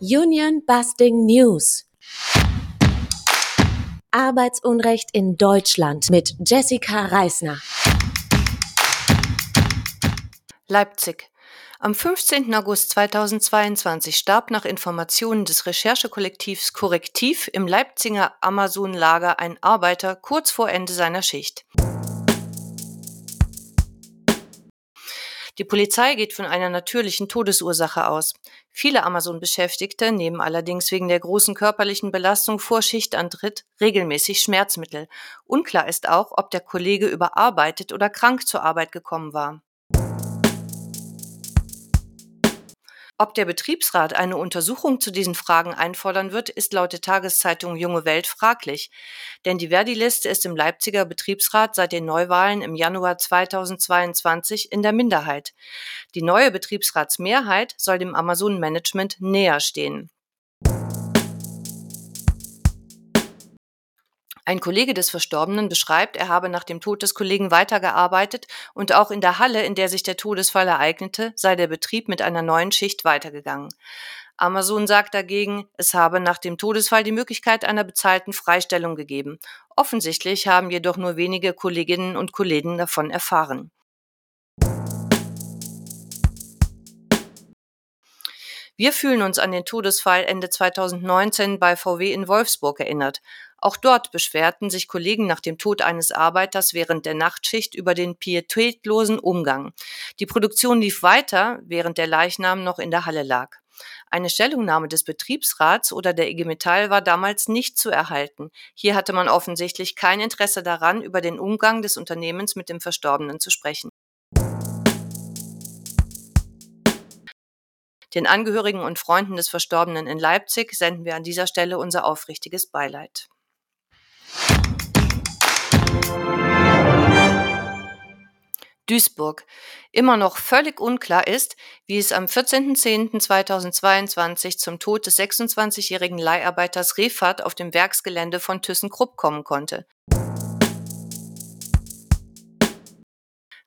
Union Busting News. Arbeitsunrecht in Deutschland mit Jessica Reisner. Leipzig. Am 15. August 2022 starb nach Informationen des Recherchekollektivs Korrektiv im Leipziger Amazon-Lager ein Arbeiter kurz vor Ende seiner Schicht. Die Polizei geht von einer natürlichen Todesursache aus. Viele Amazon-Beschäftigte nehmen allerdings wegen der großen körperlichen Belastung vor Schichtantritt regelmäßig Schmerzmittel. Unklar ist auch, ob der Kollege überarbeitet oder krank zur Arbeit gekommen war. Ob der Betriebsrat eine Untersuchung zu diesen Fragen einfordern wird, ist laut der Tageszeitung Junge Welt fraglich. Denn die Verdi-Liste ist im Leipziger Betriebsrat seit den Neuwahlen im Januar 2022 in der Minderheit. Die neue Betriebsratsmehrheit soll dem Amazon-Management näher stehen. Ein Kollege des Verstorbenen beschreibt, er habe nach dem Tod des Kollegen weitergearbeitet und auch in der Halle, in der sich der Todesfall ereignete, sei der Betrieb mit einer neuen Schicht weitergegangen. Amazon sagt dagegen, es habe nach dem Todesfall die Möglichkeit einer bezahlten Freistellung gegeben. Offensichtlich haben jedoch nur wenige Kolleginnen und Kollegen davon erfahren. Wir fühlen uns an den Todesfall Ende 2019 bei VW in Wolfsburg erinnert. Auch dort beschwerten sich Kollegen nach dem Tod eines Arbeiters während der Nachtschicht über den pietätlosen Umgang. Die Produktion lief weiter, während der Leichnam noch in der Halle lag. Eine Stellungnahme des Betriebsrats oder der IG Metall war damals nicht zu erhalten. Hier hatte man offensichtlich kein Interesse daran, über den Umgang des Unternehmens mit dem Verstorbenen zu sprechen. Den Angehörigen und Freunden des Verstorbenen in Leipzig senden wir an dieser Stelle unser aufrichtiges Beileid. Duisburg. Immer noch völlig unklar ist, wie es am 14.10.2022 zum Tod des 26-jährigen Leiharbeiters Refat auf dem Werksgelände von ThyssenKrupp kommen konnte.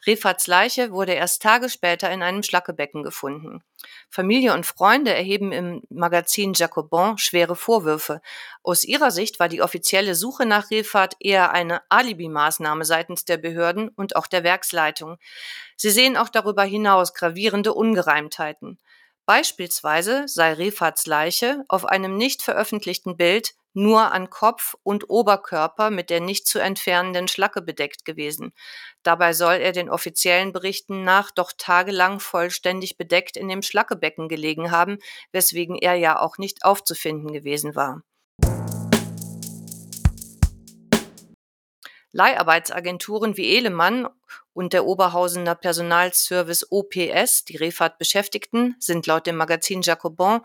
Refats Leiche wurde erst Tage später in einem Schlackebecken gefunden. Familie und Freunde erheben im Magazin Jacobon schwere Vorwürfe. Aus ihrer Sicht war die offizielle Suche nach Refat eher eine Alibi-Maßnahme seitens der Behörden und auch der Werksleitung. Sie sehen auch darüber hinaus gravierende Ungereimtheiten. Beispielsweise sei Refats Leiche auf einem nicht veröffentlichten Bild nur an Kopf und Oberkörper mit der nicht zu entfernenden Schlacke bedeckt gewesen. Dabei soll er den offiziellen Berichten nach doch tagelang vollständig bedeckt in dem Schlackebecken gelegen haben, weswegen er ja auch nicht aufzufinden gewesen war. Leiharbeitsagenturen wie Ehlemann und der Oberhausener Personalservice OPS, die Refat Beschäftigten, sind laut dem Magazin Jacobon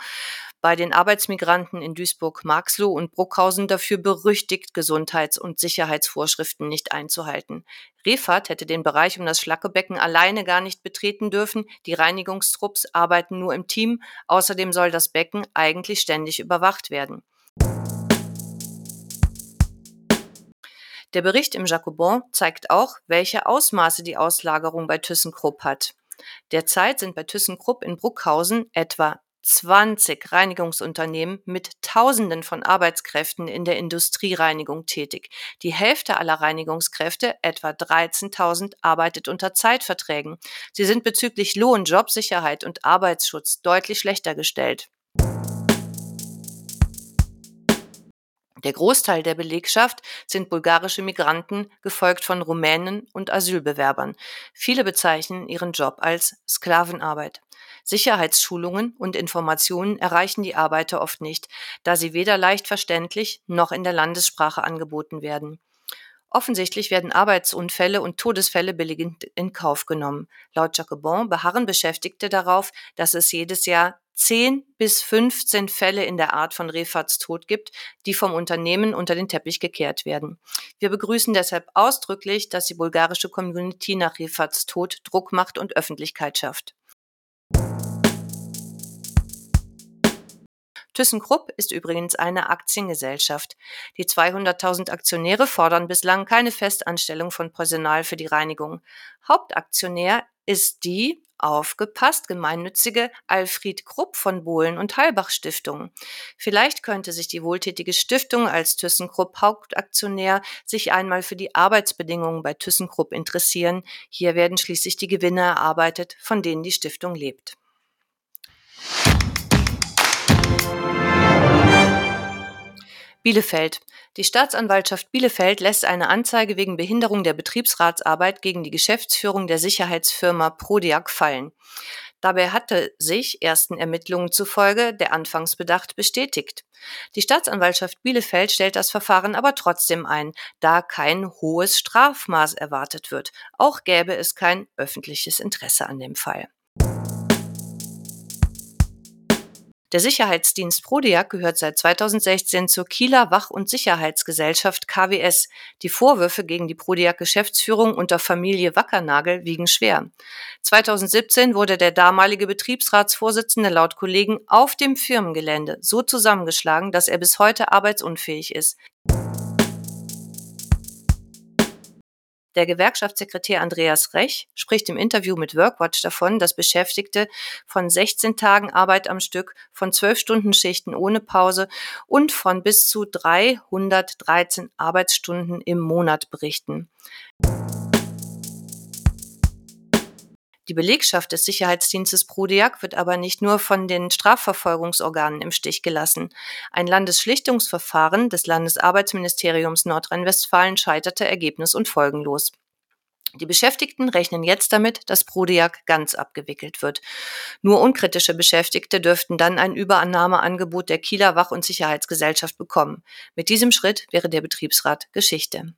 bei den Arbeitsmigranten in Duisburg-Marxloh und Bruckhausen dafür berüchtigt, Gesundheits- und Sicherheitsvorschriften nicht einzuhalten. Refat hätte den Bereich um das Schlackebecken alleine gar nicht betreten dürfen. Die Reinigungstrupps arbeiten nur im Team. Außerdem soll das Becken eigentlich ständig überwacht werden. Der Bericht im Jacobon zeigt auch, welche Ausmaße die Auslagerung bei ThyssenKrupp hat. Derzeit sind bei ThyssenKrupp in Bruckhausen etwa 20 Reinigungsunternehmen mit Tausenden von Arbeitskräften in der Industriereinigung tätig. Die Hälfte aller Reinigungskräfte, etwa 13.000, arbeitet unter Zeitverträgen. Sie sind bezüglich Lohn, Jobsicherheit und Arbeitsschutz deutlich schlechter gestellt. Der Großteil der Belegschaft sind bulgarische Migranten, gefolgt von Rumänen und Asylbewerbern. Viele bezeichnen ihren Job als Sklavenarbeit. Sicherheitsschulungen und Informationen erreichen die Arbeiter oft nicht, da sie weder leicht verständlich noch in der Landessprache angeboten werden. Offensichtlich werden Arbeitsunfälle und Todesfälle billigend in Kauf genommen. Laut Jacobon beharren Beschäftigte darauf, dass es jedes Jahr 10 bis 15 Fälle in der Art von Refats Tod gibt, die vom Unternehmen unter den Teppich gekehrt werden. Wir begrüßen deshalb ausdrücklich, dass die bulgarische Community nach Refats Tod Druck macht und Öffentlichkeit schafft. ThyssenKrupp ist übrigens eine Aktiengesellschaft. Die 200.000 Aktionäre fordern bislang keine Festanstellung von Personal für die Reinigung. Hauptaktionär ist die Aufgepasst, gemeinnützige Alfried Krupp von Bohlen und Heilbach Stiftung. Vielleicht könnte sich die wohltätige Stiftung als ThyssenKrupp Hauptaktionär sich einmal für die Arbeitsbedingungen bei ThyssenKrupp interessieren. Hier werden schließlich die Gewinne erarbeitet, von denen die Stiftung lebt. Bielefeld. Die Staatsanwaltschaft Bielefeld lässt eine Anzeige wegen Behinderung der Betriebsratsarbeit gegen die Geschäftsführung der Sicherheitsfirma Prodiak fallen. Dabei hatte sich ersten Ermittlungen zufolge der Anfangsbedacht bestätigt. Die Staatsanwaltschaft Bielefeld stellt das Verfahren aber trotzdem ein, da kein hohes Strafmaß erwartet wird. Auch gäbe es kein öffentliches Interesse an dem Fall. Der Sicherheitsdienst Prodiak gehört seit 2016 zur Kieler Wach- und Sicherheitsgesellschaft KWS. Die Vorwürfe gegen die Prodiak-Geschäftsführung unter Familie Wackernagel wiegen schwer. 2017 wurde der damalige Betriebsratsvorsitzende laut Kollegen auf dem Firmengelände so zusammengeschlagen, dass er bis heute arbeitsunfähig ist. Der Gewerkschaftssekretär Andreas Rech spricht im Interview mit Workwatch davon, dass Beschäftigte von 16 Tagen Arbeit am Stück, von 12 Stunden Schichten ohne Pause und von bis zu 313 Arbeitsstunden im Monat berichten. Die Belegschaft des Sicherheitsdienstes Prodiak wird aber nicht nur von den Strafverfolgungsorganen im Stich gelassen. Ein Landesschlichtungsverfahren des Landesarbeitsministeriums Nordrhein-Westfalen scheiterte ergebnis- und folgenlos. Die Beschäftigten rechnen jetzt damit, dass Prodiak ganz abgewickelt wird. Nur unkritische Beschäftigte dürften dann ein Überannahmeangebot der Kieler Wach- und Sicherheitsgesellschaft bekommen. Mit diesem Schritt wäre der Betriebsrat Geschichte.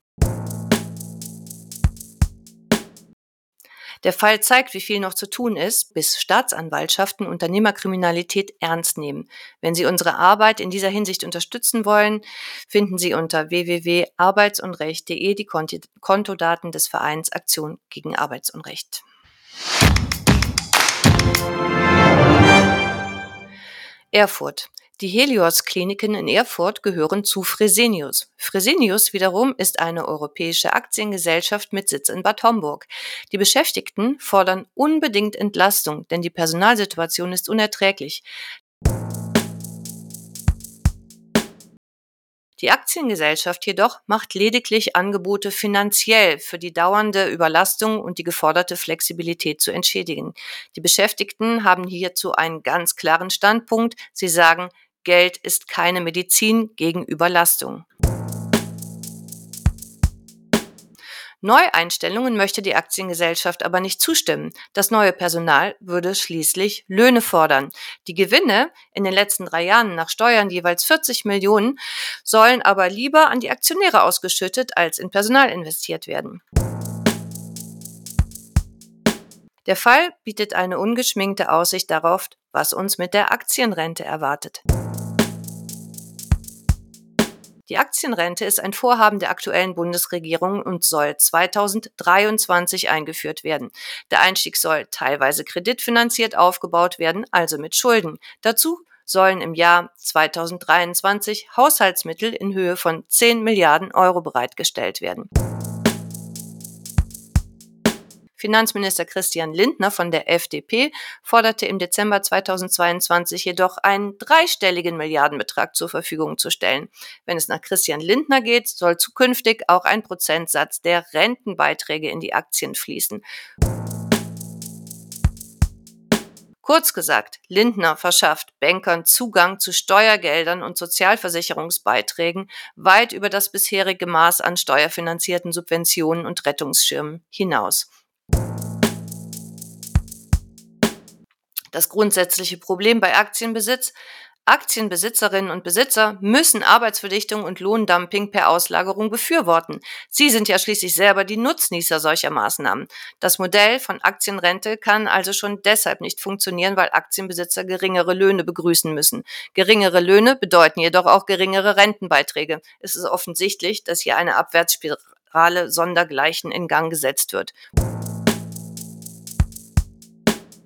Der Fall zeigt, wie viel noch zu tun ist, bis Staatsanwaltschaften Unternehmerkriminalität ernst nehmen. Wenn Sie unsere Arbeit in dieser Hinsicht unterstützen wollen, finden Sie unter www.arbeitsunrecht.de die Kontodaten des Vereins Aktion gegen Arbeitsunrecht. Erfurt. Die Helios-Kliniken in Erfurt gehören zu Fresenius. Fresenius wiederum ist eine europäische Aktiengesellschaft mit Sitz in Bad Homburg. Die Beschäftigten fordern unbedingt Entlastung, denn die Personalsituation ist unerträglich. Die Aktiengesellschaft jedoch macht lediglich Angebote finanziell für die dauernde Überlastung und die geforderte Flexibilität zu entschädigen. Die Beschäftigten haben hierzu einen ganz klaren Standpunkt. Sie sagen, Geld ist keine Medizin gegen Überlastung. Neueinstellungen möchte die Aktiengesellschaft aber nicht zustimmen. Das neue Personal würde schließlich Löhne fordern. Die Gewinne in den letzten drei Jahren nach Steuern jeweils 40 Millionen sollen aber lieber an die Aktionäre ausgeschüttet als in Personal investiert werden. Der Fall bietet eine ungeschminkte Aussicht darauf, was uns mit der Aktienrente erwartet. Die Aktienrente ist ein Vorhaben der aktuellen Bundesregierung und soll 2023 eingeführt werden. Der Einstieg soll teilweise kreditfinanziert aufgebaut werden, also mit Schulden. Dazu sollen im Jahr 2023 Haushaltsmittel in Höhe von 10 Milliarden Euro bereitgestellt werden. Finanzminister Christian Lindner von der FDP forderte im Dezember 2022 jedoch einen dreistelligen Milliardenbetrag zur Verfügung zu stellen. Wenn es nach Christian Lindner geht, soll zukünftig auch ein Prozentsatz der Rentenbeiträge in die Aktien fließen. Kurz gesagt, Lindner verschafft Bankern Zugang zu Steuergeldern und Sozialversicherungsbeiträgen weit über das bisherige Maß an steuerfinanzierten Subventionen und Rettungsschirmen hinaus. Das grundsätzliche Problem bei Aktienbesitz Aktienbesitzerinnen und Besitzer müssen Arbeitsverdichtung und Lohndumping per Auslagerung befürworten. Sie sind ja schließlich selber die Nutznießer solcher Maßnahmen. Das Modell von Aktienrente kann also schon deshalb nicht funktionieren, weil Aktienbesitzer geringere Löhne begrüßen müssen. Geringere Löhne bedeuten jedoch auch geringere Rentenbeiträge. Es ist offensichtlich, dass hier eine Abwärtsspirale sondergleichen in Gang gesetzt wird.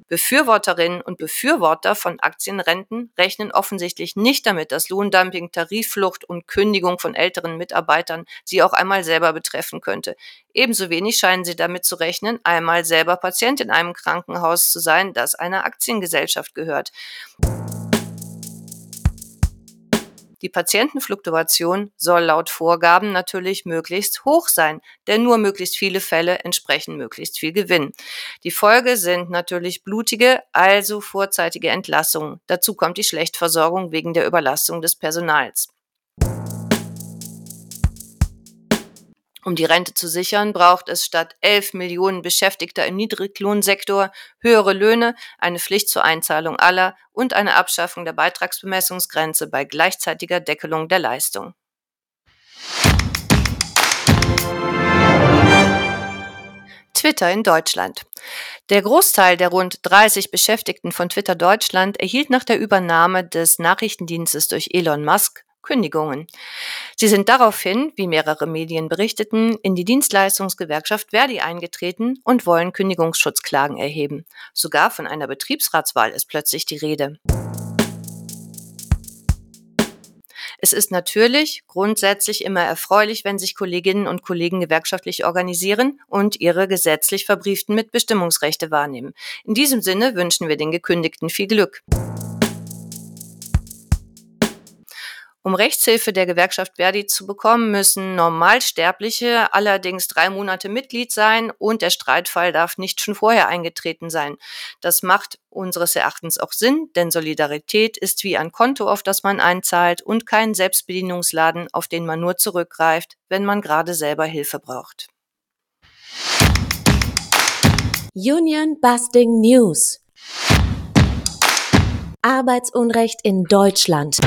Befürworterinnen und Befürworter von Aktienrenten rechnen offensichtlich nicht damit, dass Lohndumping, Tarifflucht und Kündigung von älteren Mitarbeitern sie auch einmal selber betreffen könnte. Ebenso wenig scheinen sie damit zu rechnen, einmal selber Patient in einem Krankenhaus zu sein, das einer Aktiengesellschaft gehört. Die Patientenfluktuation soll laut Vorgaben natürlich möglichst hoch sein, denn nur möglichst viele Fälle entsprechen möglichst viel Gewinn. Die Folge sind natürlich blutige, also vorzeitige Entlassungen. Dazu kommt die Schlechtversorgung wegen der Überlastung des Personals. Um die Rente zu sichern, braucht es statt 11 Millionen Beschäftigter im Niedriglohnsektor höhere Löhne, eine Pflicht zur Einzahlung aller und eine Abschaffung der Beitragsbemessungsgrenze bei gleichzeitiger Deckelung der Leistung. Twitter in Deutschland. Der Großteil der rund 30 Beschäftigten von Twitter Deutschland erhielt nach der Übernahme des Nachrichtendienstes durch Elon Musk Kündigungen. Sie sind daraufhin, wie mehrere Medien berichteten, in die Dienstleistungsgewerkschaft Verdi eingetreten und wollen Kündigungsschutzklagen erheben. Sogar von einer Betriebsratswahl ist plötzlich die Rede. Es ist natürlich grundsätzlich immer erfreulich, wenn sich Kolleginnen und Kollegen gewerkschaftlich organisieren und ihre gesetzlich Verbrieften Mitbestimmungsrechte wahrnehmen. In diesem Sinne wünschen wir den Gekündigten viel Glück. Um Rechtshilfe der Gewerkschaft Verdi zu bekommen, müssen Normalsterbliche allerdings drei Monate Mitglied sein und der Streitfall darf nicht schon vorher eingetreten sein. Das macht unseres Erachtens auch Sinn, denn Solidarität ist wie ein Konto, auf das man einzahlt und kein Selbstbedienungsladen, auf den man nur zurückgreift, wenn man gerade selber Hilfe braucht. Union Busting News Arbeitsunrecht in Deutschland.